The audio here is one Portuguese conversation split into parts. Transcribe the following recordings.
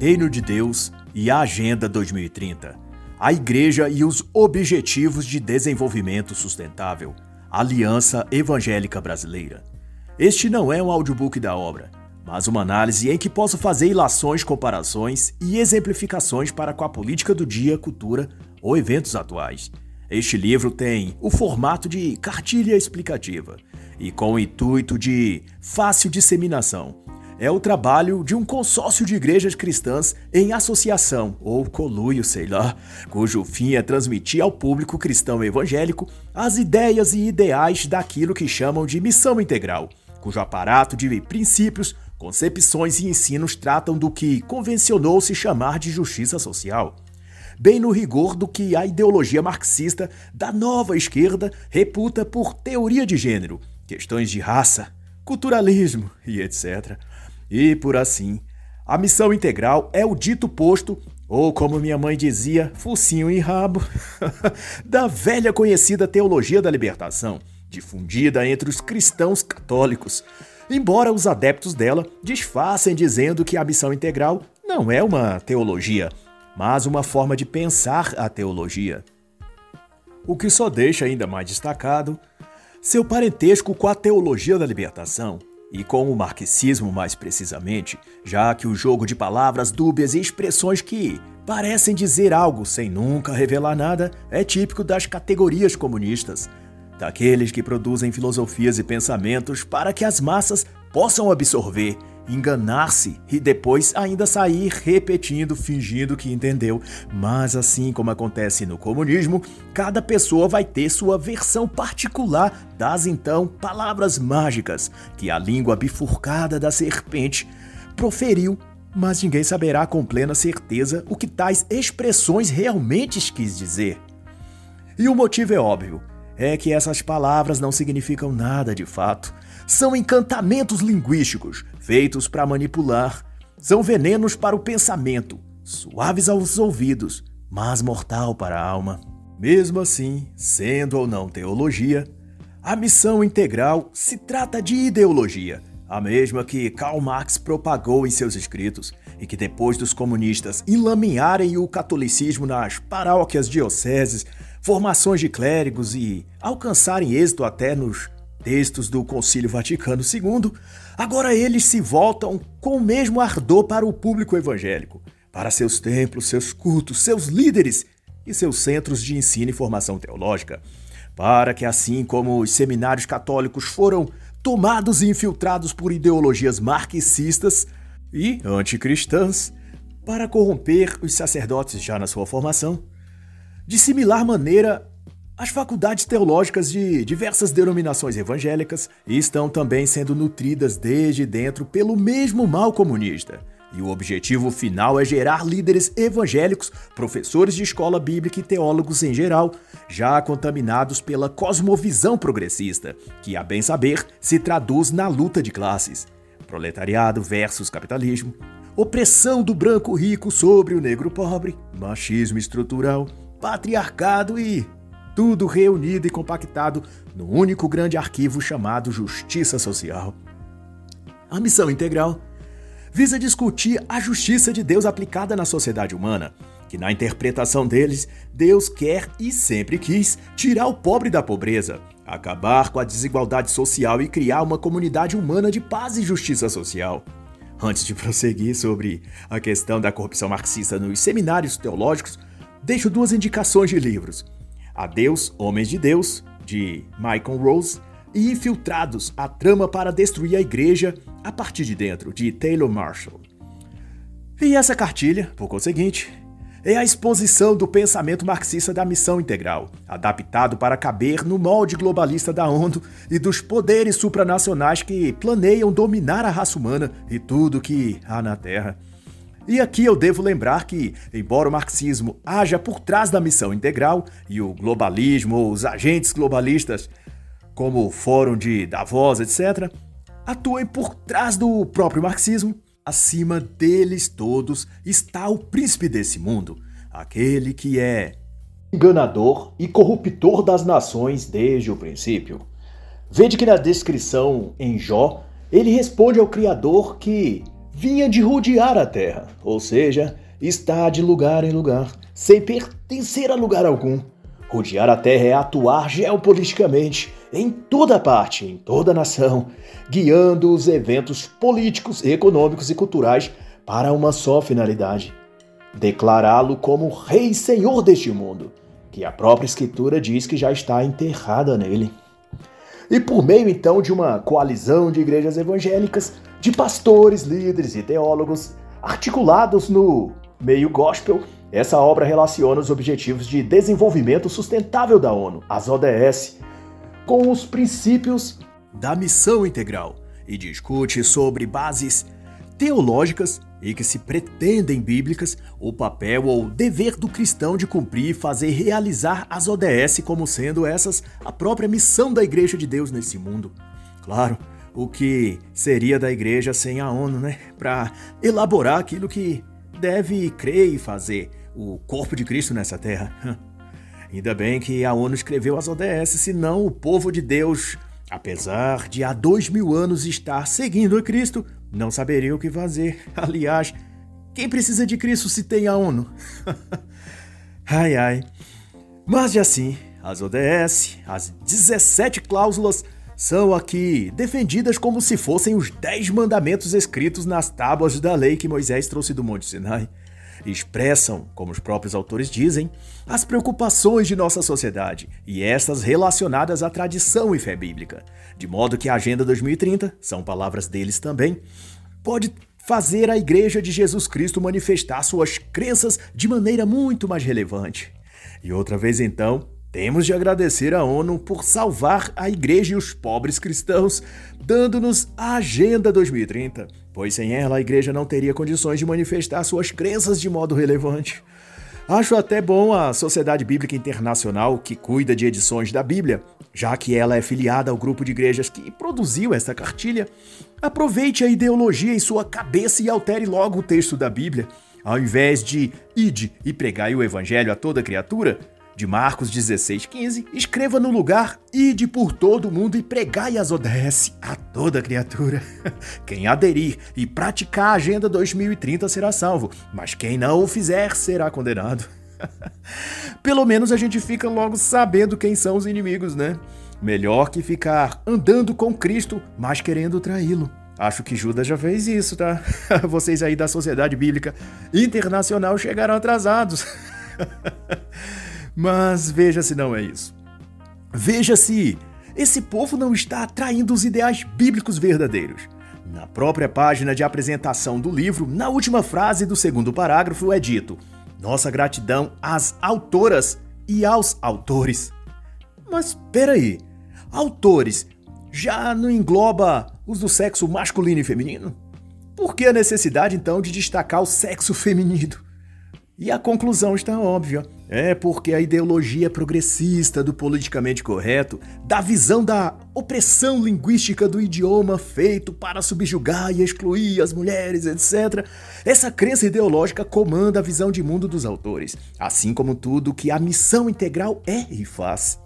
Reino de Deus e a Agenda 2030. A Igreja e os Objetivos de Desenvolvimento Sustentável. Aliança Evangélica Brasileira. Este não é um audiobook da obra, mas uma análise em que posso fazer ilações, comparações e exemplificações para com a política do dia, cultura ou eventos atuais. Este livro tem o formato de cartilha explicativa e com o intuito de fácil disseminação. É o trabalho de um consórcio de igrejas cristãs em associação, ou coluio, sei lá, cujo fim é transmitir ao público cristão evangélico as ideias e ideais daquilo que chamam de missão integral, cujo aparato de princípios, concepções e ensinos tratam do que convencionou se chamar de justiça social bem no rigor do que a ideologia marxista da nova esquerda reputa por teoria de gênero, questões de raça, culturalismo e etc. E por assim, a missão integral é o dito posto, ou como minha mãe dizia, focinho em rabo, da velha conhecida teologia da libertação, difundida entre os cristãos católicos. Embora os adeptos dela disfarcem dizendo que a missão integral não é uma teologia, mas uma forma de pensar a teologia. O que só deixa ainda mais destacado seu parentesco com a teologia da libertação e com o marxismo mais precisamente, já que o jogo de palavras dúbias e expressões que parecem dizer algo sem nunca revelar nada é típico das categorias comunistas, daqueles que produzem filosofias e pensamentos para que as massas possam absorver enganar-se e depois ainda sair repetindo, fingindo que entendeu. Mas assim como acontece no comunismo, cada pessoa vai ter sua versão particular das então palavras mágicas que a língua bifurcada da serpente proferiu, mas ninguém saberá com plena certeza o que tais expressões realmente quis dizer. E o motivo é óbvio é que essas palavras não significam nada de fato. São encantamentos linguísticos feitos para manipular. São venenos para o pensamento, suaves aos ouvidos, mas mortal para a alma. Mesmo assim, sendo ou não teologia, a missão integral se trata de ideologia, a mesma que Karl Marx propagou em seus escritos e que depois dos comunistas enlamearem o catolicismo nas paróquias dioceses, formações de clérigos e alcançarem êxito até nos textos do Concílio Vaticano II, agora eles se voltam com o mesmo ardor para o público evangélico, para seus templos, seus cultos, seus líderes e seus centros de ensino e formação teológica, para que assim como os seminários católicos foram tomados e infiltrados por ideologias marxistas e anticristãs, para corromper os sacerdotes já na sua formação, de similar maneira, as faculdades teológicas de diversas denominações evangélicas estão também sendo nutridas desde dentro pelo mesmo mal comunista. E o objetivo final é gerar líderes evangélicos, professores de escola bíblica e teólogos em geral, já contaminados pela cosmovisão progressista, que, a bem saber, se traduz na luta de classes: proletariado versus capitalismo, opressão do branco rico sobre o negro pobre, machismo estrutural, patriarcado e tudo reunido e compactado no único grande arquivo chamado Justiça Social. A missão integral visa discutir a justiça de Deus aplicada na sociedade humana, que na interpretação deles, Deus quer e sempre quis tirar o pobre da pobreza, acabar com a desigualdade social e criar uma comunidade humana de paz e justiça social. Antes de prosseguir sobre a questão da corrupção marxista nos seminários teológicos, deixo duas indicações de livros: A Deus, Homens de Deus, de Michael Rose, e Infiltrados, a trama para destruir a igreja a partir de dentro, de Taylor Marshall. E essa cartilha, por conseguinte, é a exposição do pensamento marxista da missão integral, adaptado para caber no molde globalista da ONU e dos poderes supranacionais que planeiam dominar a raça humana e tudo que há na Terra. E aqui eu devo lembrar que, embora o marxismo haja por trás da missão integral e o globalismo ou os agentes globalistas, como o Fórum de Davos, etc., atuem por trás do próprio marxismo, acima deles todos está o príncipe desse mundo, aquele que é enganador e corruptor das nações desde o princípio. Vede que na descrição em Jó, ele responde ao Criador que vinha de rodear a terra, ou seja, está de lugar em lugar, sem pertencer a lugar algum. Rodear a terra é atuar geopoliticamente em toda parte, em toda nação, guiando os eventos políticos, econômicos e culturais para uma só finalidade: declará-lo como Rei e Senhor deste mundo, que a própria Escritura diz que já está enterrada nele. E por meio então de uma coalizão de igrejas evangélicas, de pastores, líderes e teólogos, articulados no meio gospel, essa obra relaciona os Objetivos de Desenvolvimento Sustentável da ONU, as ODS, com os princípios da missão integral e discute sobre bases teológicas e que se pretendem bíblicas o papel ou dever do cristão de cumprir e fazer realizar as ODS como sendo essas a própria missão da Igreja de Deus nesse mundo. Claro, o que seria da igreja sem a ONU, né? Para elaborar aquilo que deve crer e fazer o corpo de Cristo nessa terra. Ainda bem que a ONU escreveu as ODS, senão o povo de Deus, apesar de há dois mil anos estar seguindo a Cristo, não saberia o que fazer. Aliás, quem precisa de Cristo se tem a ONU? ai ai. Mas de assim, as ODS, as 17 cláusulas, são aqui defendidas como se fossem os 10 mandamentos escritos nas tábuas da lei que Moisés trouxe do Monte Sinai. Expressam, como os próprios autores dizem, as preocupações de nossa sociedade e estas relacionadas à tradição e fé bíblica, de modo que a Agenda 2030, são palavras deles também, pode fazer a Igreja de Jesus Cristo manifestar suas crenças de maneira muito mais relevante. E outra vez então, temos de agradecer à ONU por salvar a igreja e os pobres cristãos, dando-nos a Agenda 2030, pois sem ela a igreja não teria condições de manifestar suas crenças de modo relevante. Acho até bom a Sociedade Bíblica Internacional, que cuida de edições da Bíblia, já que ela é filiada ao grupo de igrejas que produziu esta cartilha, aproveite a ideologia em sua cabeça e altere logo o texto da Bíblia. Ao invés de ide e pregai o evangelho a toda criatura, de Marcos 16,15, escreva no lugar Ide por todo o mundo e pregai as ODS a toda criatura. Quem aderir e praticar a Agenda 2030 será salvo, mas quem não o fizer será condenado. Pelo menos a gente fica logo sabendo quem são os inimigos, né? Melhor que ficar andando com Cristo, mas querendo traí-lo. Acho que Judas já fez isso, tá? Vocês aí da Sociedade Bíblica Internacional chegaram atrasados. Mas veja se não é isso. Veja se esse povo não está atraindo os ideais bíblicos verdadeiros. Na própria página de apresentação do livro, na última frase do segundo parágrafo é dito: Nossa gratidão às autoras e aos autores. Mas peraí, autores já não engloba os do sexo masculino e feminino? Por que a necessidade então de destacar o sexo feminino? E a conclusão está óbvia. É porque a ideologia progressista do politicamente correto, da visão da opressão linguística do idioma feito para subjugar e excluir as mulheres, etc., essa crença ideológica comanda a visão de mundo dos autores, assim como tudo que a missão integral é e faz.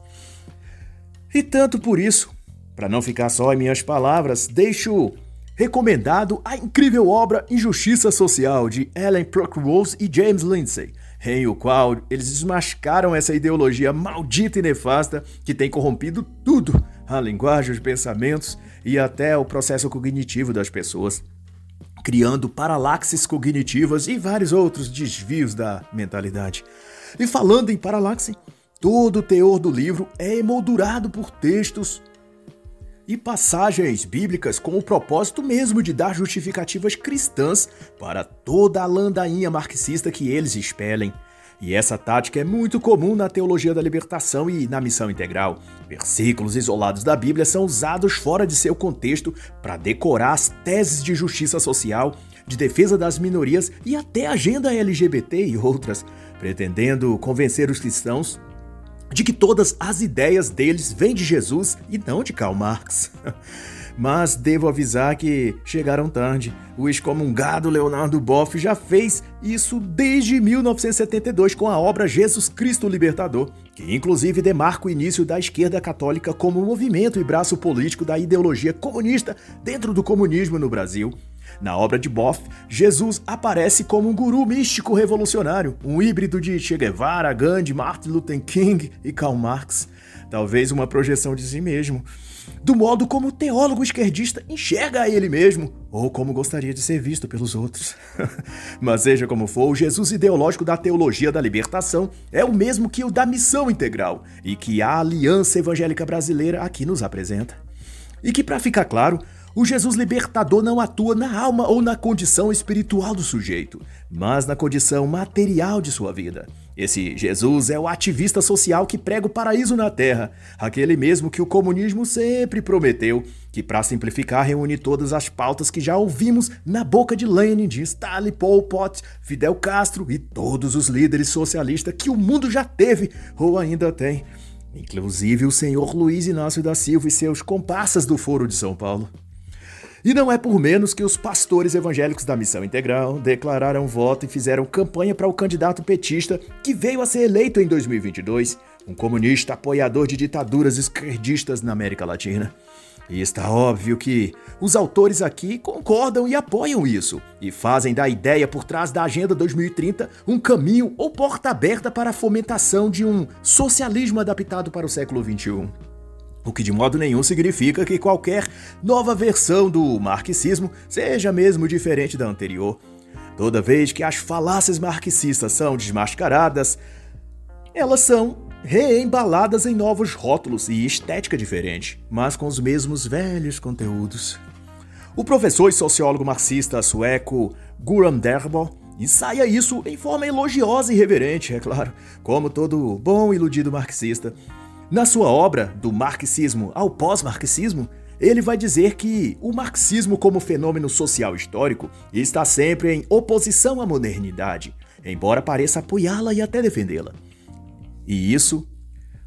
E tanto por isso, para não ficar só em minhas palavras, deixo recomendado a incrível obra Injustiça Social de Ellen Procrose e James Lindsay, em o qual eles desmascaram essa ideologia maldita e nefasta que tem corrompido tudo, a linguagem, os pensamentos e até o processo cognitivo das pessoas, criando paralaxes cognitivas e vários outros desvios da mentalidade. E falando em paralaxe, todo o teor do livro é emoldurado por textos e passagens bíblicas com o propósito mesmo de dar justificativas cristãs para toda a landainha marxista que eles expelem. E essa tática é muito comum na teologia da libertação e na missão integral. Versículos isolados da Bíblia são usados fora de seu contexto para decorar as teses de justiça social, de defesa das minorias e até agenda LGBT e outras, pretendendo convencer os cristãos de que todas as ideias deles vêm de Jesus e não de Karl Marx. Mas devo avisar que chegaram tarde. O excomungado Leonardo Boff já fez isso desde 1972 com a obra Jesus Cristo Libertador, que inclusive demarca o início da esquerda católica como movimento e braço político da ideologia comunista dentro do comunismo no Brasil. Na obra de Boff, Jesus aparece como um guru místico revolucionário, um híbrido de Che Guevara, Gandhi, Martin Luther King e Karl Marx. Talvez uma projeção de si mesmo, do modo como o teólogo esquerdista enxerga a ele mesmo, ou como gostaria de ser visto pelos outros. Mas seja como for, o Jesus ideológico da teologia da libertação é o mesmo que o da missão integral e que a Aliança Evangélica Brasileira aqui nos apresenta. E que, para ficar claro, o Jesus libertador não atua na alma ou na condição espiritual do sujeito, mas na condição material de sua vida. Esse Jesus é o ativista social que prega o paraíso na terra, aquele mesmo que o comunismo sempre prometeu, que, para simplificar, reúne todas as pautas que já ouvimos na boca de Lenin, de Stalin, Pol Pot, Fidel Castro e todos os líderes socialistas que o mundo já teve ou ainda tem, inclusive o senhor Luiz Inácio da Silva e seus comparsas do Foro de São Paulo. E não é por menos que os pastores evangélicos da Missão Integral declararam voto e fizeram campanha para o candidato petista que veio a ser eleito em 2022, um comunista apoiador de ditaduras esquerdistas na América Latina. E está óbvio que os autores aqui concordam e apoiam isso, e fazem da ideia por trás da Agenda 2030 um caminho ou porta aberta para a fomentação de um socialismo adaptado para o século XXI. O que de modo nenhum significa que qualquer nova versão do marxismo seja mesmo diferente da anterior. Toda vez que as falácias marxistas são desmascaradas, elas são reembaladas em novos rótulos e estética diferente, mas com os mesmos velhos conteúdos. O professor e sociólogo marxista sueco Guram Derbo ensaia isso em forma elogiosa e reverente, é claro, como todo bom iludido marxista. Na sua obra, Do Marxismo ao Pós-Marxismo, ele vai dizer que o marxismo, como fenômeno social histórico, está sempre em oposição à modernidade, embora pareça apoiá-la e até defendê-la. E isso,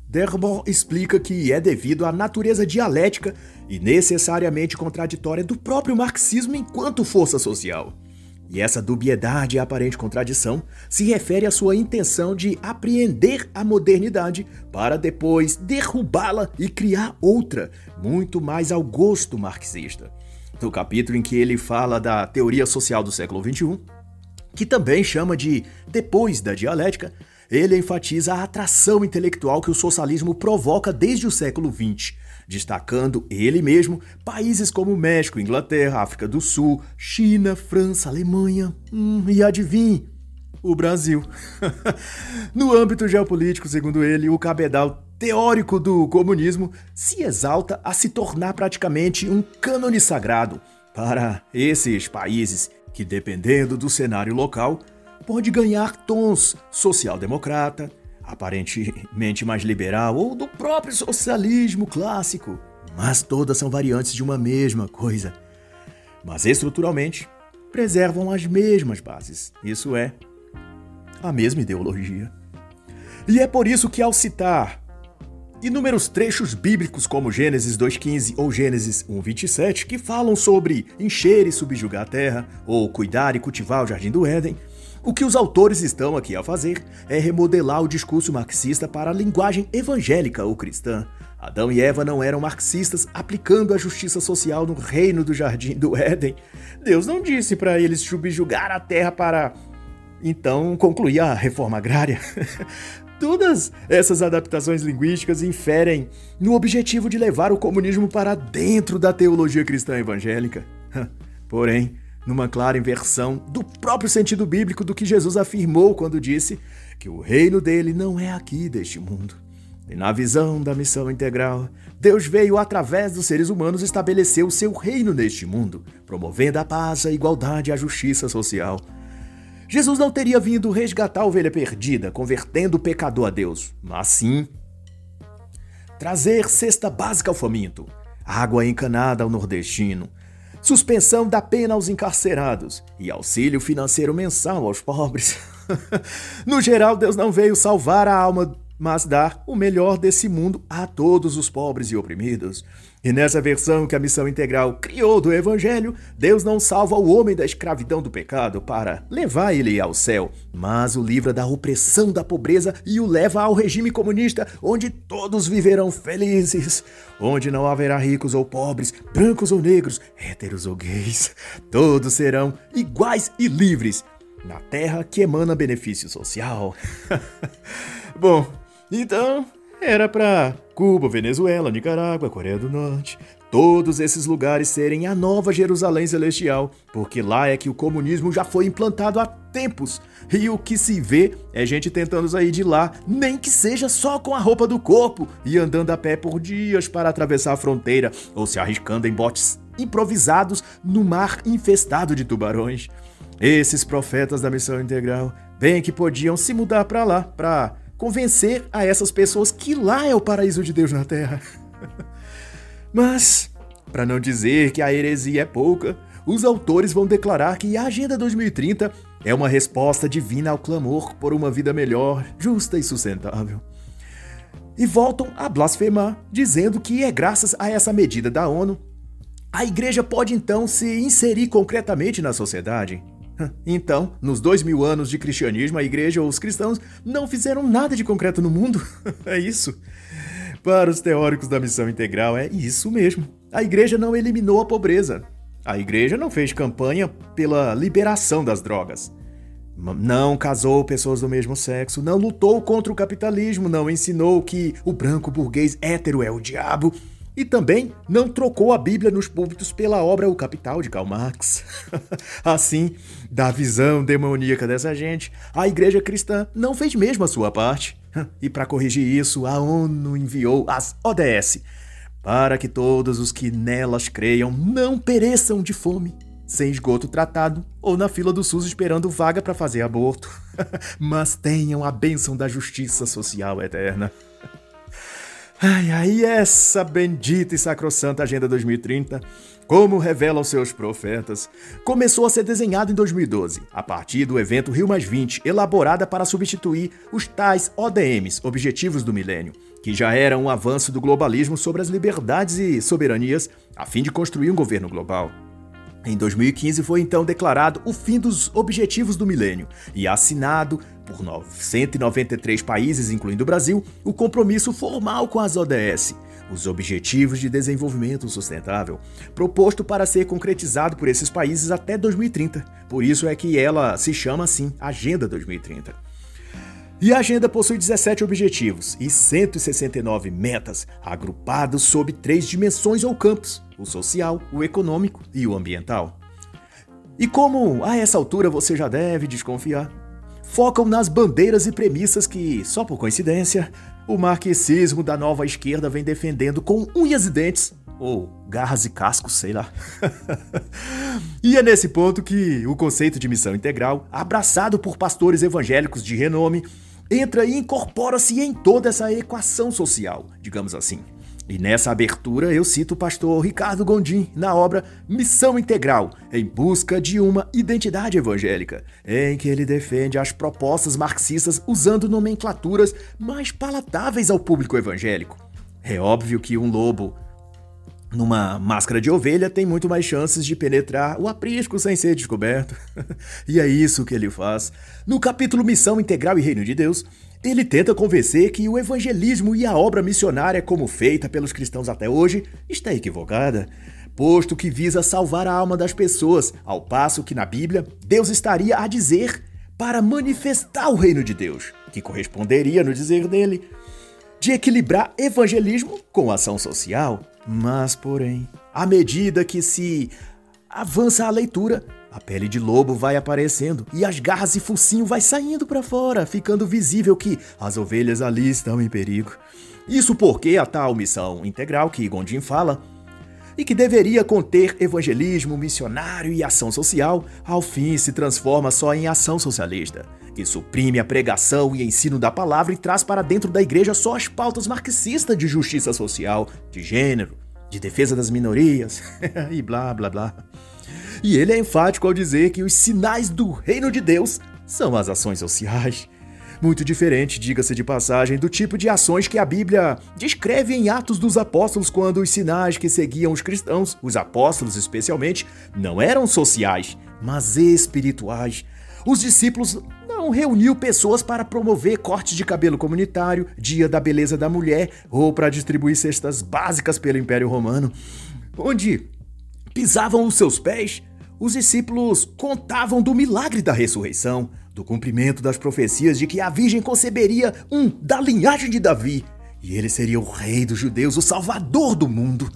Derbo explica que é devido à natureza dialética e necessariamente contraditória do próprio marxismo enquanto força social. E essa dubiedade e aparente contradição se refere à sua intenção de apreender a modernidade para depois derrubá-la e criar outra, muito mais ao gosto marxista. No capítulo em que ele fala da teoria social do século XXI, que também chama de depois da dialética, ele enfatiza a atração intelectual que o socialismo provoca desde o século XX destacando ele mesmo países como México, Inglaterra, África do Sul, China, França, Alemanha hum, e adivinhe, o Brasil. no âmbito geopolítico, segundo ele, o cabedal teórico do comunismo se exalta a se tornar praticamente um cânone sagrado para esses países que, dependendo do cenário local, pode ganhar tons social-democrata, aparentemente mais liberal, ou do próprio socialismo clássico. Mas todas são variantes de uma mesma coisa. Mas estruturalmente preservam as mesmas bases. Isso é, a mesma ideologia. E é por isso que, ao citar inúmeros trechos bíblicos como Gênesis 2,15 ou Gênesis 1,27, que falam sobre encher e subjugar a terra, ou cuidar e cultivar o jardim do Éden, o que os autores estão aqui a fazer é remodelar o discurso marxista para a linguagem evangélica ou cristã. Adão e Eva não eram marxistas aplicando a justiça social no reino do jardim do Éden. Deus não disse para eles subjugar a terra para então concluir a reforma agrária. Todas essas adaptações linguísticas inferem no objetivo de levar o comunismo para dentro da teologia cristã evangélica. Porém, numa clara inversão do próprio sentido bíblico do que Jesus afirmou quando disse que o reino dele não é aqui deste mundo. E na visão da missão integral, Deus veio através dos seres humanos estabelecer o seu reino neste mundo, promovendo a paz, a igualdade e a justiça social. Jesus não teria vindo resgatar a ovelha perdida, convertendo o pecador a Deus, mas sim trazer cesta básica ao faminto, água encanada ao nordestino, suspensão da pena aos encarcerados e auxílio financeiro mensal aos pobres. no geral, Deus não veio salvar a alma mas dar o melhor desse mundo a todos os pobres e oprimidos. E nessa versão que a missão integral criou do Evangelho, Deus não salva o homem da escravidão do pecado para levar ele ao céu, mas o livra da opressão da pobreza e o leva ao regime comunista, onde todos viverão felizes, onde não haverá ricos ou pobres, brancos ou negros, héteros ou gays, todos serão iguais e livres na terra que emana benefício social. Bom, então era para Cuba, Venezuela, Nicarágua, Coreia do Norte, todos esses lugares serem a nova Jerusalém celestial, porque lá é que o comunismo já foi implantado há tempos. E o que se vê é gente tentando sair de lá, nem que seja só com a roupa do corpo e andando a pé por dias para atravessar a fronteira ou se arriscando em botes improvisados no mar infestado de tubarões. Esses profetas da missão integral, bem que podiam se mudar para lá, para convencer a essas pessoas que lá é o paraíso de Deus na Terra. Mas, para não dizer que a heresia é pouca, os autores vão declarar que a Agenda 2030 é uma resposta divina ao clamor por uma vida melhor, justa e sustentável. E voltam a blasfemar, dizendo que é graças a essa medida da ONU a igreja pode então se inserir concretamente na sociedade. Então, nos dois mil anos de cristianismo, a igreja ou os cristãos não fizeram nada de concreto no mundo. é isso. Para os teóricos da missão integral, é isso mesmo. A igreja não eliminou a pobreza. A igreja não fez campanha pela liberação das drogas. Não casou pessoas do mesmo sexo, não lutou contra o capitalismo, não ensinou que o branco burguês hétero é o diabo e também não trocou a Bíblia nos púlpitos pela obra O Capital de Karl Marx. assim, da visão demoníaca dessa gente, a igreja cristã não fez mesmo a sua parte. E para corrigir isso, a ONU enviou as ODS para que todos os que nelas creiam não pereçam de fome, sem esgoto tratado ou na fila do SUS esperando vaga para fazer aborto, mas tenham a bênção da justiça social eterna. Ai, ai, essa bendita e sacrossanta Agenda 2030, como revelam seus profetas, começou a ser desenhada em 2012, a partir do evento Rio Mais 20, elaborada para substituir os tais ODMs, Objetivos do Milênio, que já eram um avanço do globalismo sobre as liberdades e soberanias, a fim de construir um governo global. Em 2015 foi então declarado o fim dos Objetivos do Milênio e assinado por 193 países, incluindo o Brasil, o compromisso formal com as ODS, os Objetivos de Desenvolvimento Sustentável, proposto para ser concretizado por esses países até 2030. Por isso é que ela se chama assim Agenda 2030. E a agenda possui 17 objetivos e 169 metas, agrupados sob três dimensões ou campos: o social, o econômico e o ambiental. E como a essa altura você já deve desconfiar, focam nas bandeiras e premissas que, só por coincidência, o marxismo da nova esquerda vem defendendo com unhas e dentes, ou garras e cascos, sei lá. e é nesse ponto que o conceito de missão integral, abraçado por pastores evangélicos de renome, entra e incorpora-se em toda essa equação social, digamos assim. E nessa abertura eu cito o pastor Ricardo Gondim na obra Missão Integral, em busca de uma identidade evangélica, em que ele defende as propostas marxistas usando nomenclaturas mais palatáveis ao público evangélico. É óbvio que um lobo numa máscara de ovelha tem muito mais chances de penetrar o aprisco sem ser descoberto. e é isso que ele faz. No capítulo Missão Integral e Reino de Deus, ele tenta convencer que o evangelismo e a obra missionária como feita pelos cristãos até hoje está equivocada, posto que visa salvar a alma das pessoas, ao passo que na Bíblia Deus estaria a dizer para manifestar o reino de Deus, que corresponderia no dizer dele de equilibrar evangelismo com ação social. Mas, porém, à medida que se avança a leitura, a pele de lobo vai aparecendo e as garras e focinho vai saindo para fora, ficando visível que as ovelhas ali estão em perigo. Isso porque a tal missão integral que Gondim fala e que deveria conter evangelismo, missionário e ação social, ao fim se transforma só em ação socialista, que suprime a pregação e ensino da palavra e traz para dentro da igreja só as pautas marxistas de justiça social, de gênero, de defesa das minorias e blá blá blá. E ele é enfático ao dizer que os sinais do reino de Deus são as ações sociais. Muito diferente, diga-se de passagem, do tipo de ações que a Bíblia descreve em Atos dos Apóstolos, quando os sinais que seguiam os cristãos, os apóstolos especialmente, não eram sociais, mas espirituais. Os discípulos não reuniu pessoas para promover cortes de cabelo comunitário, dia da beleza da mulher ou para distribuir cestas básicas pelo Império Romano. Onde pisavam os seus pés, os discípulos contavam do milagre da ressurreição, do cumprimento das profecias de que a Virgem conceberia um da linhagem de Davi, e ele seria o rei dos judeus, o salvador do mundo.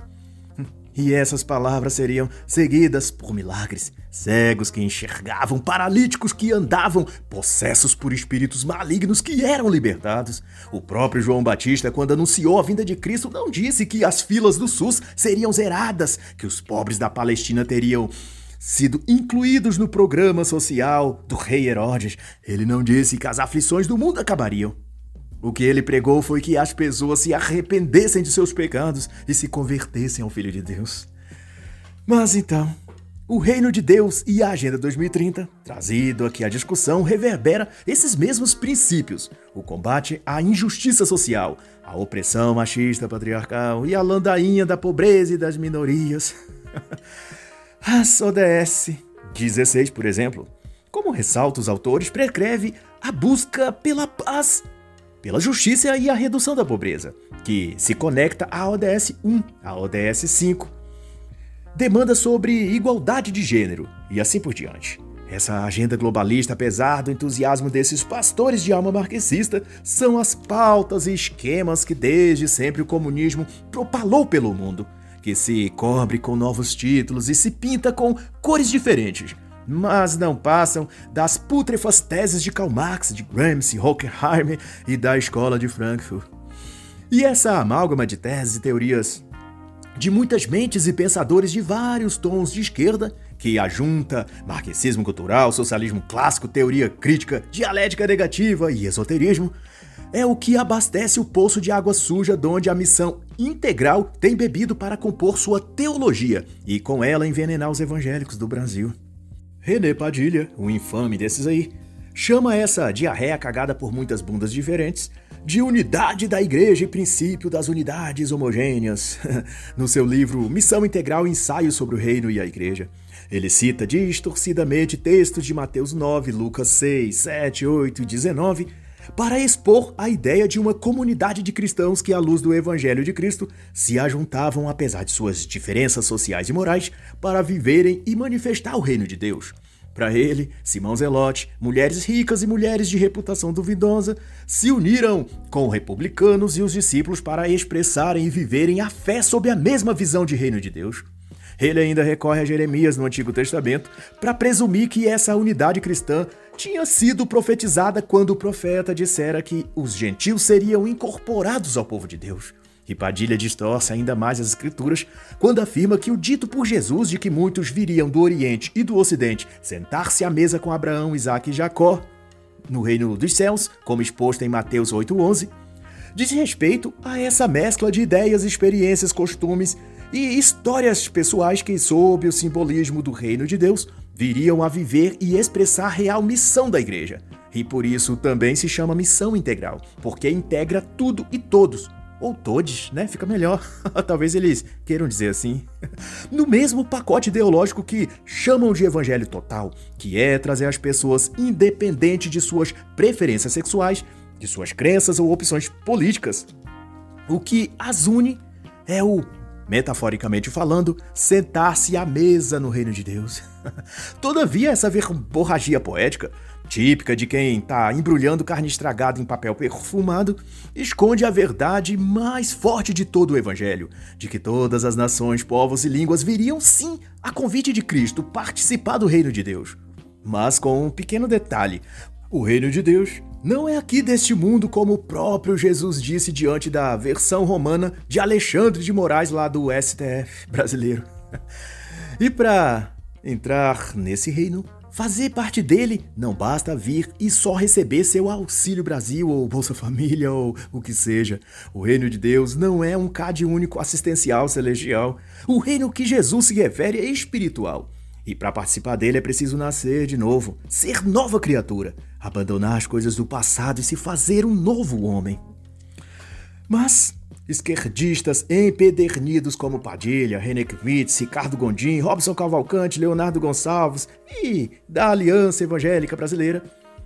E essas palavras seriam seguidas por milagres, cegos que enxergavam, paralíticos que andavam, possessos por espíritos malignos que eram libertados. O próprio João Batista, quando anunciou a vinda de Cristo, não disse que as filas do SUS seriam zeradas, que os pobres da Palestina teriam sido incluídos no programa social do rei Herodes. Ele não disse que as aflições do mundo acabariam. O que ele pregou foi que as pessoas se arrependessem de seus pecados e se convertessem ao Filho de Deus. Mas então, o Reino de Deus e a Agenda 2030, trazido aqui à discussão, reverbera esses mesmos princípios: o combate à injustiça social, a opressão machista patriarcal e a landainha da pobreza e das minorias. As ODS 16, por exemplo, como ressalta os autores, prescreve a busca pela paz, pela justiça e a redução da pobreza, que se conecta à ODS 1, à ODS 5. Demanda sobre igualdade de gênero e assim por diante. Essa agenda globalista, apesar do entusiasmo desses pastores de alma marxista, são as pautas e esquemas que desde sempre o comunismo propalou pelo mundo que se cobre com novos títulos e se pinta com cores diferentes, mas não passam das putrefas teses de Karl Marx, de Gramsci, Horkheimer e da Escola de Frankfurt. E essa amálgama de teses e teorias de muitas mentes e pensadores de vários tons de esquerda, que ajunta marxismo cultural, socialismo clássico, teoria crítica, dialética negativa e esoterismo, é o que abastece o poço de água suja donde a missão integral tem bebido para compor sua teologia e com ela envenenar os evangélicos do Brasil. René Padilha, um infame desses aí, chama essa diarreia cagada por muitas bundas diferentes de unidade da igreja e princípio das unidades homogêneas, no seu livro Missão Integral Ensaio sobre o Reino e a Igreja. Ele cita distorcidamente textos de Mateus 9, Lucas 6, 7, 8 e 19 para expor a ideia de uma comunidade de cristãos que, à luz do Evangelho de Cristo, se ajuntavam, apesar de suas diferenças sociais e morais, para viverem e manifestar o reino de Deus. Para ele, Simão Zelote, mulheres ricas e mulheres de reputação duvidosa se uniram com republicanos e os discípulos para expressarem e viverem a fé sob a mesma visão de reino de Deus. Ele ainda recorre a Jeremias no Antigo Testamento para presumir que essa unidade cristã tinha sido profetizada quando o profeta dissera que os gentios seriam incorporados ao povo de Deus. E Padilha distorce ainda mais as escrituras quando afirma que o dito por Jesus de que muitos viriam do Oriente e do Ocidente sentar-se à mesa com Abraão, Isaac e Jacó no reino dos céus, como exposto em Mateus 8:11, diz respeito a essa mescla de ideias, experiências, costumes e histórias pessoais que, sob o simbolismo do reino de Deus, viriam a viver e expressar a real missão da igreja. E por isso também se chama missão integral, porque integra tudo e todos. Ou todos, né? Fica melhor. Talvez eles queiram dizer assim. No mesmo pacote ideológico que chamam de evangelho total, que é trazer as pessoas independente de suas preferências sexuais, de suas crenças ou opções políticas. O que as une é o metaforicamente falando, sentar-se à mesa no reino de Deus. Todavia, essa verborragia poética, típica de quem está embrulhando carne estragada em papel perfumado, esconde a verdade mais forte de todo o Evangelho, de que todas as nações, povos e línguas viriam sim, a convite de Cristo, participar do reino de Deus. Mas com um pequeno detalhe: o reino de Deus não é aqui deste mundo, como o próprio Jesus disse diante da versão romana de Alexandre de Moraes, lá do STF brasileiro. E para entrar nesse reino, fazer parte dele, não basta vir e só receber seu Auxílio Brasil ou Bolsa Família ou o que seja. O reino de Deus não é um CAD único assistencial celestial. O reino que Jesus se refere é espiritual. E para participar dele é preciso nascer de novo, ser nova criatura, abandonar as coisas do passado e se fazer um novo homem. Mas esquerdistas empedernidos como Padilha, René Kmitz, Ricardo Gondim, Robson Cavalcante, Leonardo Gonçalves e da Aliança Evangélica Brasileira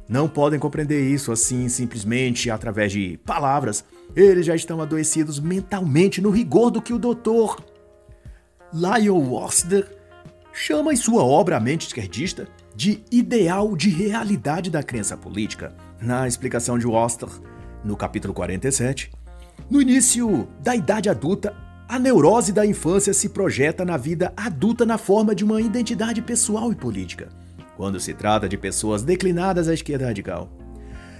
não podem compreender isso assim simplesmente através de palavras. Eles já estão adoecidos mentalmente no rigor do que o doutor Lyle Worcester chama em sua obra A Mente Esquerdista de ideal de realidade da crença política. Na explicação de Worcester, no capítulo 47, no início da idade adulta, a neurose da infância se projeta na vida adulta na forma de uma identidade pessoal e política, quando se trata de pessoas declinadas à esquerda radical.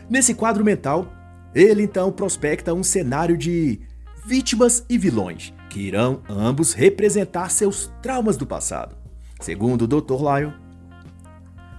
Nesse quadro mental, ele então prospecta um cenário de vítimas e vilões, que irão ambos representar seus traumas do passado. Segundo o Dr. Lyle,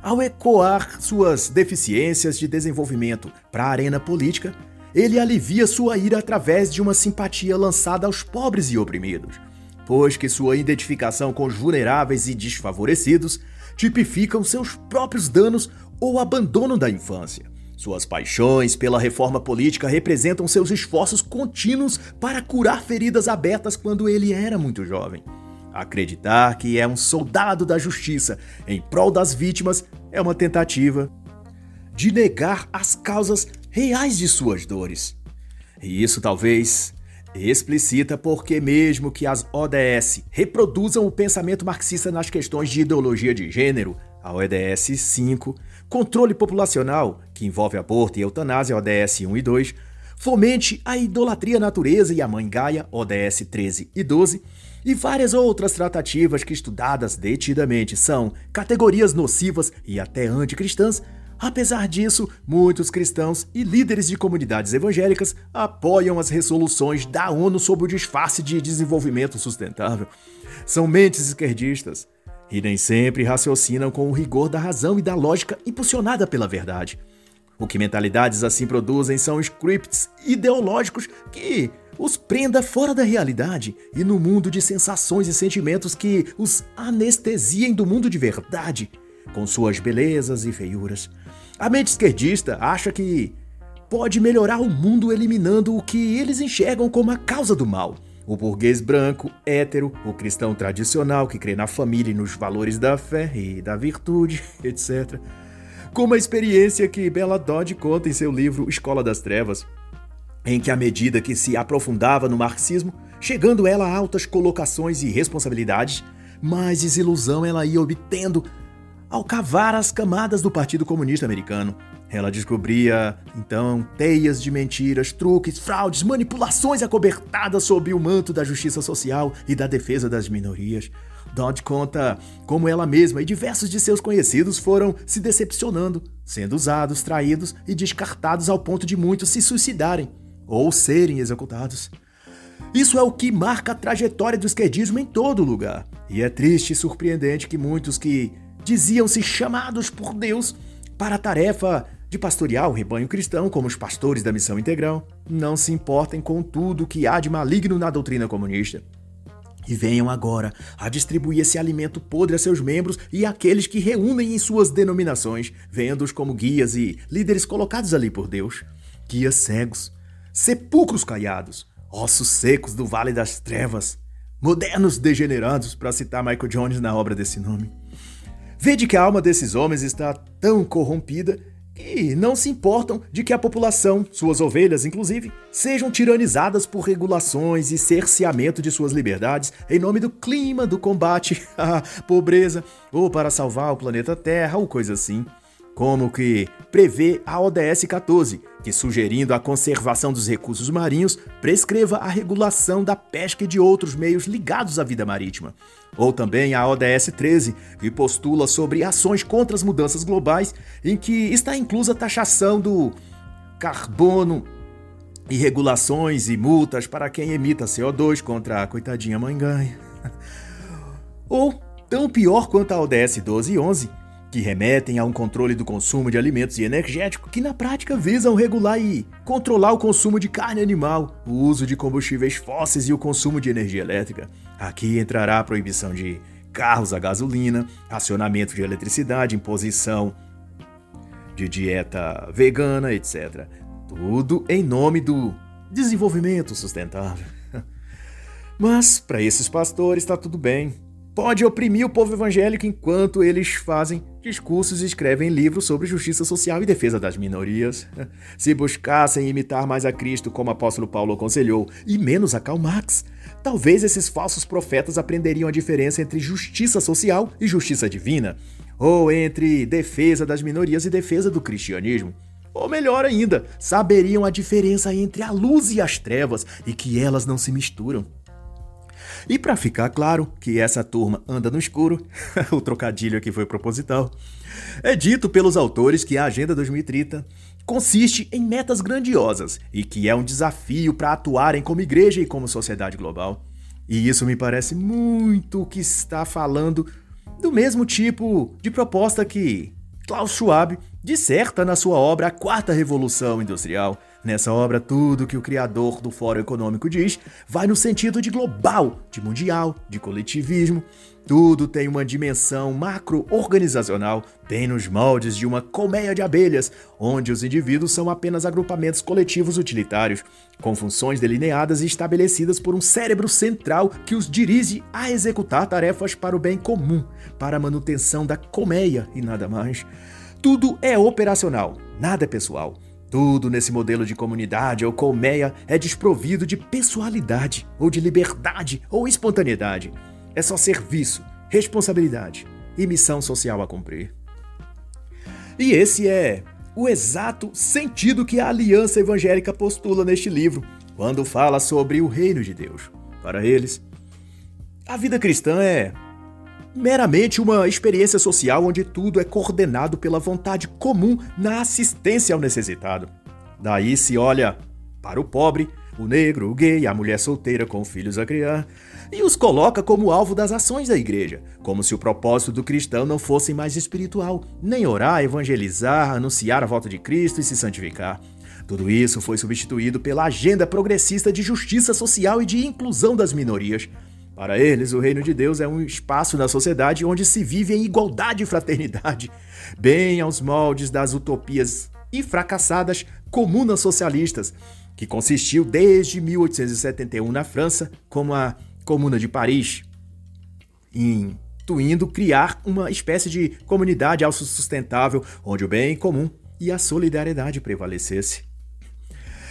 ao ecoar suas deficiências de desenvolvimento para a arena política, ele alivia sua ira através de uma simpatia lançada aos pobres e oprimidos, pois que sua identificação com os vulneráveis e desfavorecidos tipificam seus próprios danos ou abandono da infância. Suas paixões pela reforma política representam seus esforços contínuos para curar feridas abertas quando ele era muito jovem. Acreditar que é um soldado da justiça em prol das vítimas é uma tentativa de negar as causas reais de suas dores. E isso talvez explicita porque, mesmo que as ODS reproduzam o pensamento marxista nas questões de ideologia de gênero, a ODS 5, controle populacional, que envolve aborto e eutanásia, ODS 1 e 2, fomente a idolatria à natureza e a mãe Gaia, ODS 13 e 12, e várias outras tratativas que estudadas detidamente são categorias nocivas e até anticristãs, Apesar disso, muitos cristãos e líderes de comunidades evangélicas apoiam as resoluções da ONU sob o disfarce de desenvolvimento sustentável. São mentes esquerdistas e nem sempre raciocinam com o rigor da razão e da lógica impulsionada pela verdade. O que mentalidades assim produzem são scripts ideológicos que os prenda fora da realidade e no mundo de sensações e sentimentos que os anestesiem do mundo de verdade, com suas belezas e feiuras. A mente esquerdista acha que pode melhorar o mundo eliminando o que eles enxergam como a causa do mal. O burguês branco, hétero, o cristão tradicional que crê na família e nos valores da fé e da virtude, etc. Como a experiência que Bella Dodd conta em seu livro Escola das Trevas, em que, à medida que se aprofundava no marxismo, chegando ela a altas colocações e responsabilidades, mais desilusão ela ia obtendo ao cavar as camadas do Partido Comunista Americano. Ela descobria, então, teias de mentiras, truques, fraudes, manipulações acobertadas sob o manto da justiça social e da defesa das minorias. Dodd conta como ela mesma e diversos de seus conhecidos foram se decepcionando, sendo usados, traídos e descartados ao ponto de muitos se suicidarem ou serem executados. Isso é o que marca a trajetória do esquerdismo em todo lugar. E é triste e surpreendente que muitos que diziam-se chamados por Deus para a tarefa de pastorear o rebanho cristão, como os pastores da missão integral, não se importem com tudo que há de maligno na doutrina comunista. E venham agora a distribuir esse alimento podre a seus membros e àqueles que reúnem em suas denominações, vendo-os como guias e líderes colocados ali por Deus. Guias cegos, sepulcros caiados, ossos secos do vale das trevas, modernos degenerados, para citar Michael Jones na obra desse nome. Vede que a alma desses homens está tão corrompida que não se importam de que a população, suas ovelhas inclusive, sejam tiranizadas por regulações e cerceamento de suas liberdades em nome do clima, do combate à pobreza ou para salvar o planeta Terra ou coisa assim como que prevê a ODS 14, que sugerindo a conservação dos recursos marinhos, prescreva a regulação da pesca e de outros meios ligados à vida marítima. Ou também a ODS 13, que postula sobre ações contra as mudanças globais, em que está inclusa a taxação do carbono e regulações e multas para quem emita CO2 contra a coitadinha manganha. Ou, tão pior quanto a ODS 12 e 11, que remetem a um controle do consumo de alimentos e energético que na prática visam regular e controlar o consumo de carne animal, o uso de combustíveis fósseis e o consumo de energia elétrica. Aqui entrará a proibição de carros a gasolina, racionamento de eletricidade, imposição de dieta vegana, etc. Tudo em nome do desenvolvimento sustentável. Mas para esses pastores está tudo bem. Pode oprimir o povo evangélico enquanto eles fazem discursos e escrevem livros sobre justiça social e defesa das minorias. Se buscassem imitar mais a Cristo, como o apóstolo Paulo aconselhou, e menos a Karl Marx, talvez esses falsos profetas aprenderiam a diferença entre justiça social e justiça divina, ou entre defesa das minorias e defesa do cristianismo. Ou melhor ainda, saberiam a diferença entre a luz e as trevas e que elas não se misturam. E para ficar claro que essa turma anda no escuro, o trocadilho aqui foi proposital, é dito pelos autores que a Agenda 2030 consiste em metas grandiosas e que é um desafio para atuarem como igreja e como sociedade global. E isso me parece muito que está falando do mesmo tipo de proposta que Klaus Schwab disserta na sua obra A Quarta Revolução Industrial. Nessa obra, tudo que o criador do Fórum Econômico diz vai no sentido de global, de mundial, de coletivismo. Tudo tem uma dimensão macro-organizacional, bem nos moldes de uma colmeia de abelhas, onde os indivíduos são apenas agrupamentos coletivos utilitários, com funções delineadas e estabelecidas por um cérebro central que os dirige a executar tarefas para o bem comum, para a manutenção da colmeia e nada mais. Tudo é operacional, nada é pessoal. Tudo nesse modelo de comunidade ou colmeia é desprovido de pessoalidade, ou de liberdade, ou espontaneidade. É só serviço, responsabilidade e missão social a cumprir. E esse é o exato sentido que a aliança evangélica postula neste livro, quando fala sobre o reino de Deus. Para eles, a vida cristã é meramente uma experiência social onde tudo é coordenado pela vontade comum na assistência ao necessitado. Daí se olha para o pobre, o negro, o gay, a mulher solteira com filhos a criar, e os coloca como alvo das ações da igreja, como se o propósito do cristão não fosse mais espiritual, nem orar, evangelizar, anunciar a volta de Cristo e se santificar. Tudo isso foi substituído pela agenda progressista de justiça social e de inclusão das minorias, para eles, o reino de Deus é um espaço na sociedade onde se vive em igualdade e fraternidade, bem aos moldes das utopias e fracassadas comunas socialistas, que consistiu desde 1871 na França, como a Comuna de Paris, intuindo criar uma espécie de comunidade autossustentável onde o bem comum e a solidariedade prevalecesse.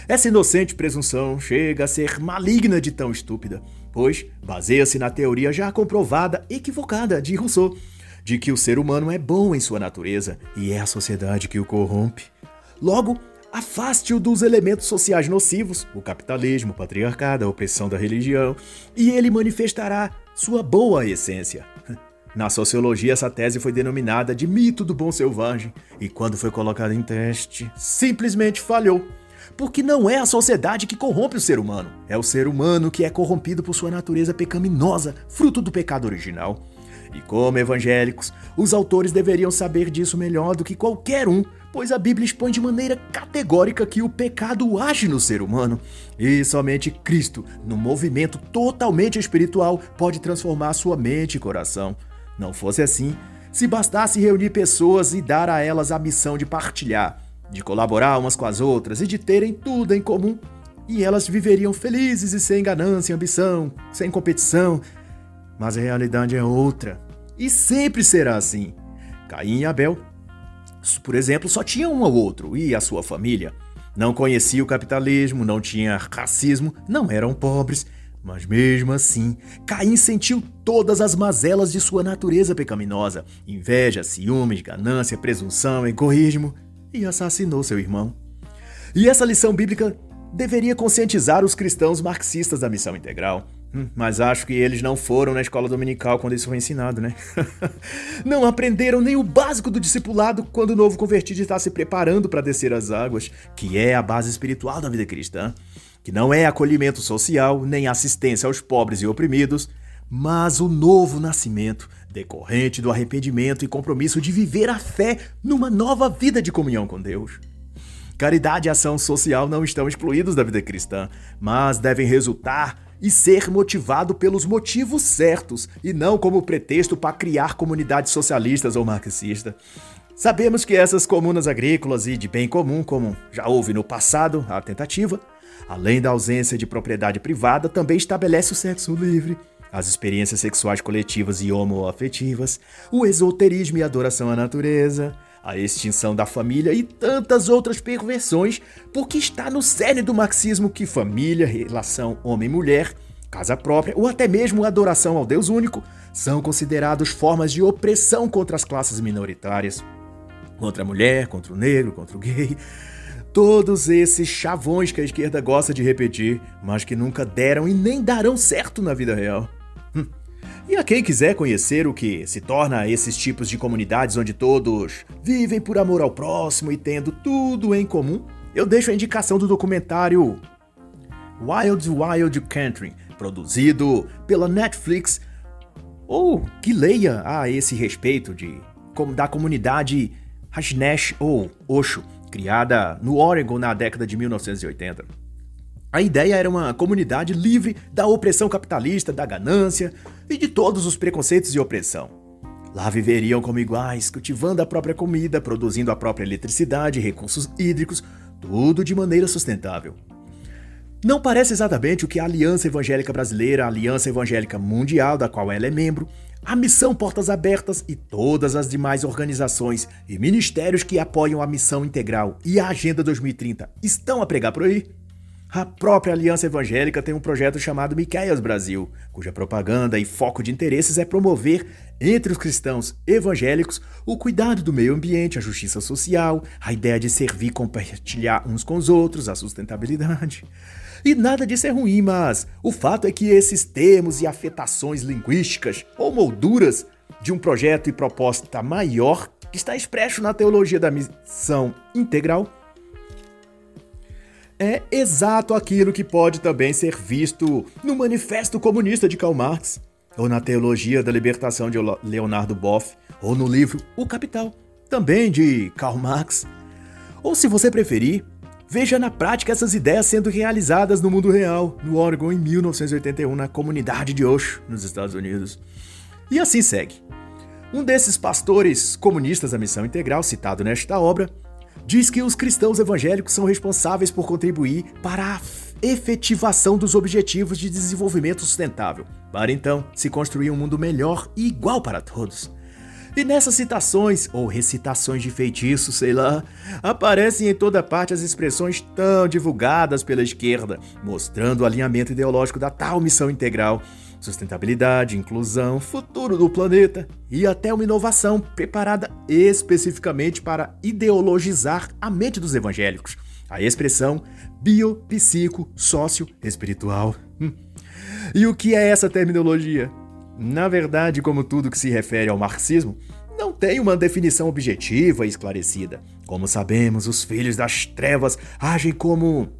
Essa inocente presunção chega a ser maligna de tão estúpida pois baseia-se na teoria já comprovada, equivocada, de Rousseau, de que o ser humano é bom em sua natureza e é a sociedade que o corrompe. Logo, afaste-o dos elementos sociais nocivos, o capitalismo, o patriarcado, a opressão da religião, e ele manifestará sua boa essência. Na sociologia, essa tese foi denominada de mito do bom selvagem, e quando foi colocada em teste, simplesmente falhou. Porque não é a sociedade que corrompe o ser humano, é o ser humano que é corrompido por sua natureza pecaminosa, fruto do pecado original. E como evangélicos, os autores deveriam saber disso melhor do que qualquer um, pois a Bíblia expõe de maneira categórica que o pecado age no ser humano. E somente Cristo, num movimento totalmente espiritual, pode transformar sua mente e coração. Não fosse assim, se bastasse reunir pessoas e dar a elas a missão de partilhar, de colaborar umas com as outras e de terem tudo em comum. E elas viveriam felizes e sem ganância ambição, sem competição. Mas a realidade é outra. E sempre será assim. Caim e Abel, por exemplo, só tinham um ao outro e a sua família. Não conheciam o capitalismo, não tinha racismo, não eram pobres, mas mesmo assim, Caim sentiu todas as mazelas de sua natureza pecaminosa: inveja, ciúmes, ganância, presunção, egoísmo e assassinou seu irmão. E essa lição bíblica deveria conscientizar os cristãos marxistas da missão integral. Hum, mas acho que eles não foram na escola dominical quando isso foi ensinado, né? não aprenderam nem o básico do discipulado quando o novo convertido está se preparando para descer as águas, que é a base espiritual da vida cristã, que não é acolhimento social nem assistência aos pobres e oprimidos, mas o novo nascimento, decorrente do arrependimento e compromisso de viver a fé numa nova vida de comunhão com Deus. Caridade e ação social não estão excluídos da vida cristã, mas devem resultar e ser motivado pelos motivos certos e não como pretexto para criar comunidades socialistas ou marxistas. Sabemos que essas comunas agrícolas e de bem comum, como já houve no passado a tentativa, além da ausência de propriedade privada, também estabelece o sexo livre, as experiências sexuais coletivas e homoafetivas, o esoterismo e adoração à natureza, a extinção da família e tantas outras perversões, porque está no cerne do marxismo que família, relação homem-mulher, casa própria ou até mesmo adoração ao Deus único são considerados formas de opressão contra as classes minoritárias, contra a mulher, contra o negro, contra o gay. Todos esses chavões que a esquerda gosta de repetir, mas que nunca deram e nem darão certo na vida real. E a quem quiser conhecer o que se torna esses tipos de comunidades onde todos vivem por amor ao próximo e tendo tudo em comum, eu deixo a indicação do documentário Wild Wild Country, produzido pela Netflix, ou que leia a esse respeito de da comunidade Hashnesh ou Osho, criada no Oregon na década de 1980. A ideia era uma comunidade livre da opressão capitalista, da ganância e de todos os preconceitos e opressão. Lá viveriam como iguais, cultivando a própria comida, produzindo a própria eletricidade, recursos hídricos, tudo de maneira sustentável. Não parece exatamente o que a Aliança Evangélica Brasileira, a Aliança Evangélica Mundial, da qual ela é membro, a Missão Portas Abertas e todas as demais organizações e ministérios que apoiam a Missão Integral e a Agenda 2030 estão a pregar por aí? A própria Aliança Evangélica tem um projeto chamado Miqueias Brasil, cuja propaganda e foco de interesses é promover, entre os cristãos evangélicos, o cuidado do meio ambiente, a justiça social, a ideia de servir e compartilhar uns com os outros, a sustentabilidade. E nada disso é ruim, mas o fato é que esses termos e afetações linguísticas ou molduras de um projeto e proposta maior que está expresso na teologia da missão integral é exato aquilo que pode também ser visto no Manifesto Comunista de Karl Marx, ou na Teologia da Libertação de Leonardo Boff, ou no livro O Capital, também de Karl Marx. Ou se você preferir, veja na prática essas ideias sendo realizadas no mundo real, no Oregon em 1981, na comunidade de Osho, nos Estados Unidos. E assim segue. Um desses pastores comunistas da missão integral, citado nesta obra, diz que os cristãos evangélicos são responsáveis por contribuir para a efetivação dos objetivos de desenvolvimento sustentável, para então se construir um mundo melhor e igual para todos. E nessas citações, ou recitações de feitiço, sei lá, aparecem em toda parte as expressões tão divulgadas pela esquerda, mostrando o alinhamento ideológico da tal missão integral, sustentabilidade, inclusão, futuro do planeta e até uma inovação preparada especificamente para ideologizar a mente dos evangélicos. A expressão biopsico sócio espiritual. Hum. E o que é essa terminologia? Na verdade, como tudo que se refere ao marxismo, não tem uma definição objetiva e esclarecida. Como sabemos, os filhos das trevas agem como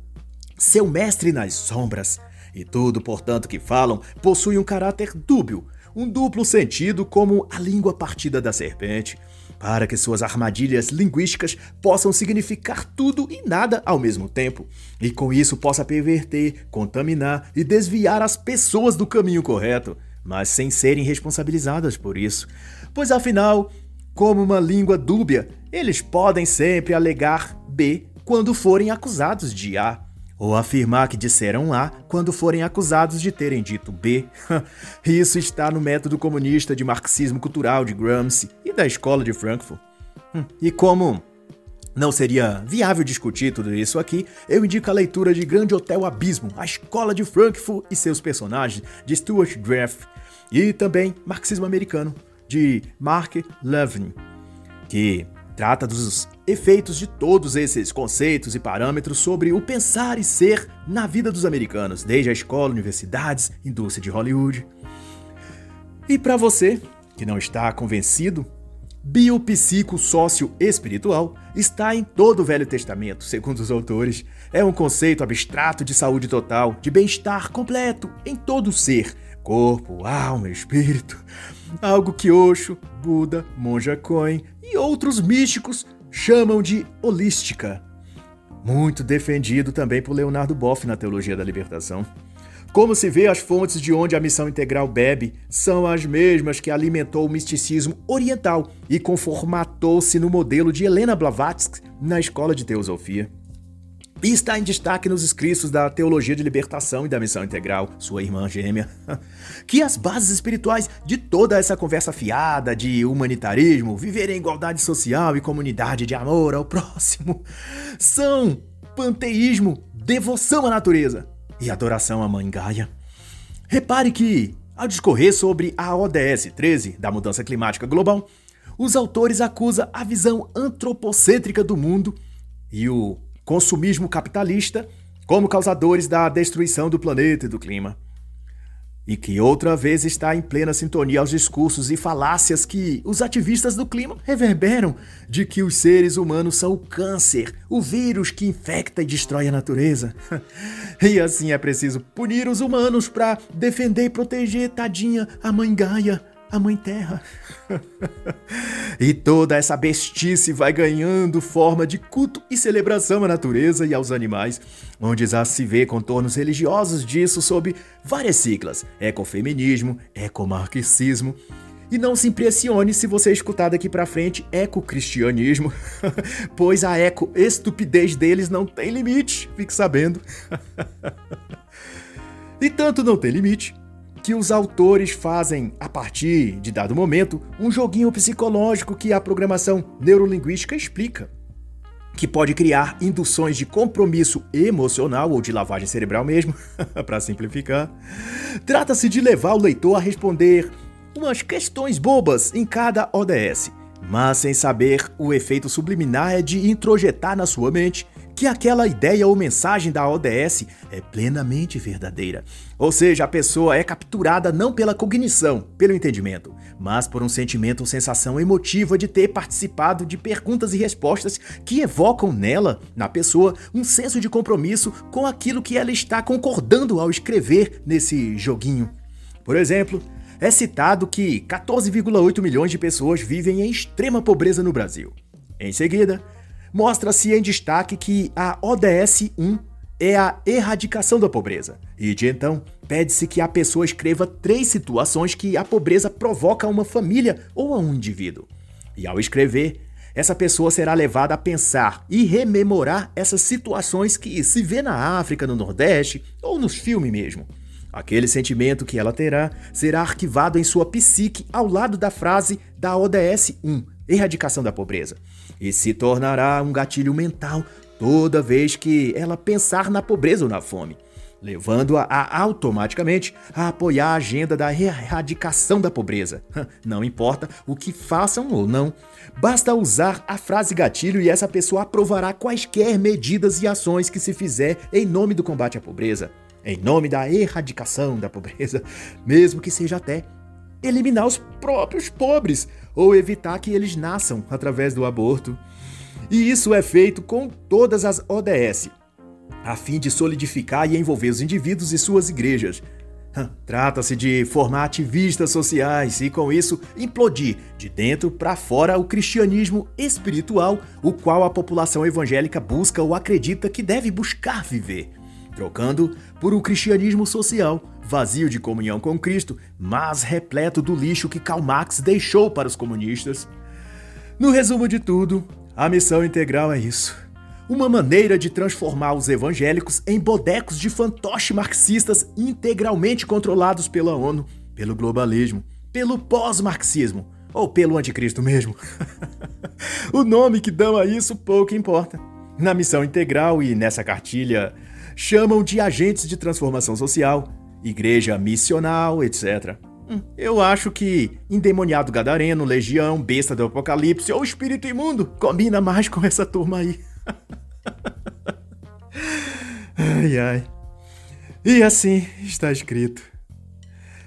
seu mestre nas sombras, e tudo, portanto, que falam possui um caráter dúbio, um duplo sentido como a língua partida da serpente, para que suas armadilhas linguísticas possam significar tudo e nada ao mesmo tempo, e com isso possa perverter, contaminar e desviar as pessoas do caminho correto, mas sem serem responsabilizadas por isso. Pois afinal, como uma língua dúbia, eles podem sempre alegar B quando forem acusados de A ou afirmar que disseram A quando forem acusados de terem dito B. Isso está no método comunista de marxismo cultural de Gramsci e da escola de Frankfurt. Hum, e como não seria viável discutir tudo isso aqui, eu indico a leitura de Grande Hotel Abismo, a escola de Frankfurt e seus personagens, de Stuart Graff, e também Marxismo Americano, de Mark Levin, que Trata dos efeitos de todos esses conceitos e parâmetros sobre o pensar e ser na vida dos americanos, desde a escola, universidades, indústria de Hollywood. E para você que não está convencido, biopsico sócio espiritual está em todo o Velho Testamento, segundo os autores. É um conceito abstrato de saúde total, de bem-estar completo em todo o ser, corpo, alma, espírito. Algo que Osho, Buda, Monja Coen e outros místicos chamam de holística. Muito defendido também por Leonardo Boff na Teologia da Libertação. Como se vê, as fontes de onde a missão integral bebe são as mesmas que alimentou o misticismo oriental e conformatou-se no modelo de Helena Blavatsky na escola de teosofia. E está em destaque nos escritos da Teologia de Libertação e da Missão Integral, sua irmã gêmea, que as bases espirituais de toda essa conversa fiada de humanitarismo, viver em igualdade social e comunidade de amor ao próximo, são panteísmo, devoção à natureza e adoração à Mãe Gaia. Repare que, ao discorrer sobre a ODS 13 da mudança climática global, os autores acusam a visão antropocêntrica do mundo e o consumismo capitalista como causadores da destruição do planeta e do clima. E que outra vez está em plena sintonia aos discursos e falácias que os ativistas do clima reverberam de que os seres humanos são o câncer, o vírus que infecta e destrói a natureza. e assim é preciso punir os humanos para defender e proteger, tadinha, a mãe Gaia, a Mãe Terra. e toda essa bestice vai ganhando forma de culto e celebração à natureza e aos animais, onde já se vê contornos religiosos disso sob várias siglas: ecofeminismo, ecomarxismo. E não se impressione se você escutar daqui para frente ecocristianismo, pois a eco-estupidez deles não tem limite, fique sabendo. e tanto não tem limite que os autores fazem, a partir de dado momento, um joguinho psicológico que a programação neurolinguística explica, que pode criar induções de compromisso emocional ou de lavagem cerebral mesmo, para simplificar. Trata-se de levar o leitor a responder umas questões bobas em cada ODS, mas sem saber o efeito subliminar é de introjetar na sua mente que aquela ideia ou mensagem da ODS é plenamente verdadeira. Ou seja, a pessoa é capturada não pela cognição, pelo entendimento, mas por um sentimento ou sensação emotiva de ter participado de perguntas e respostas que evocam nela, na pessoa, um senso de compromisso com aquilo que ela está concordando ao escrever nesse joguinho. Por exemplo, é citado que 14,8 milhões de pessoas vivem em extrema pobreza no Brasil. Em seguida, mostra-se em destaque que a ODS 1 é a erradicação da pobreza. E de então, pede-se que a pessoa escreva três situações que a pobreza provoca a uma família ou a um indivíduo. E ao escrever, essa pessoa será levada a pensar e rememorar essas situações que se vê na África, no Nordeste ou nos filmes mesmo. Aquele sentimento que ela terá será arquivado em sua psique ao lado da frase da ODS 1, erradicação da pobreza, e se tornará um gatilho mental toda vez que ela pensar na pobreza ou na fome, levando-a a, automaticamente a apoiar a agenda da erradicação da pobreza. Não importa o que façam ou não, basta usar a frase gatilho e essa pessoa aprovará quaisquer medidas e ações que se fizer em nome do combate à pobreza, em nome da erradicação da pobreza, mesmo que seja até eliminar os próprios pobres ou evitar que eles nasçam através do aborto. E isso é feito com todas as ODS, a fim de solidificar e envolver os indivíduos e suas igrejas. Trata-se de formar ativistas sociais e, com isso, implodir de dentro para fora o cristianismo espiritual, o qual a população evangélica busca ou acredita que deve buscar viver trocando por um cristianismo social, vazio de comunhão com Cristo, mas repleto do lixo que Karl Marx deixou para os comunistas. No resumo de tudo, a missão integral é isso. Uma maneira de transformar os evangélicos em bodecos de fantoche marxistas integralmente controlados pela ONU, pelo globalismo, pelo pós-marxismo ou pelo anticristo mesmo. o nome que dão a isso pouco importa. Na missão integral e nessa cartilha chamam de agentes de transformação social, igreja missional, etc. Hum, eu acho que endemoniado gadareno, legião, besta do apocalipse ou espírito imundo combina mais com essa turma aí. ai ai. E assim está escrito: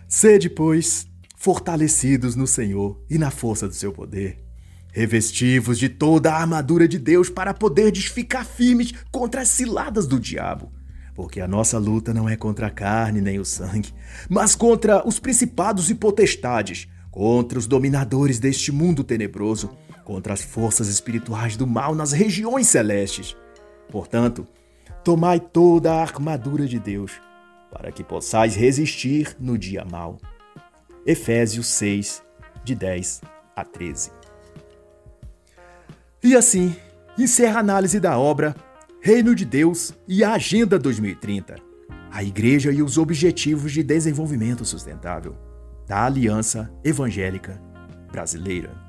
Sede, pois, fortalecidos no Senhor e na força do seu poder. Revestivos de toda a armadura de Deus para poderdes ficar firmes contra as ciladas do diabo porque a nossa luta não é contra a carne nem o sangue, mas contra os principados e potestades, contra os dominadores deste mundo tenebroso, contra as forças espirituais do mal nas regiões celestes. Portanto, tomai toda a armadura de Deus, para que possais resistir no dia mau. Efésios 6, de 10 a 13. E assim, encerra a análise da obra Reino de Deus e a Agenda 2030, a Igreja e os Objetivos de Desenvolvimento Sustentável da Aliança Evangélica Brasileira.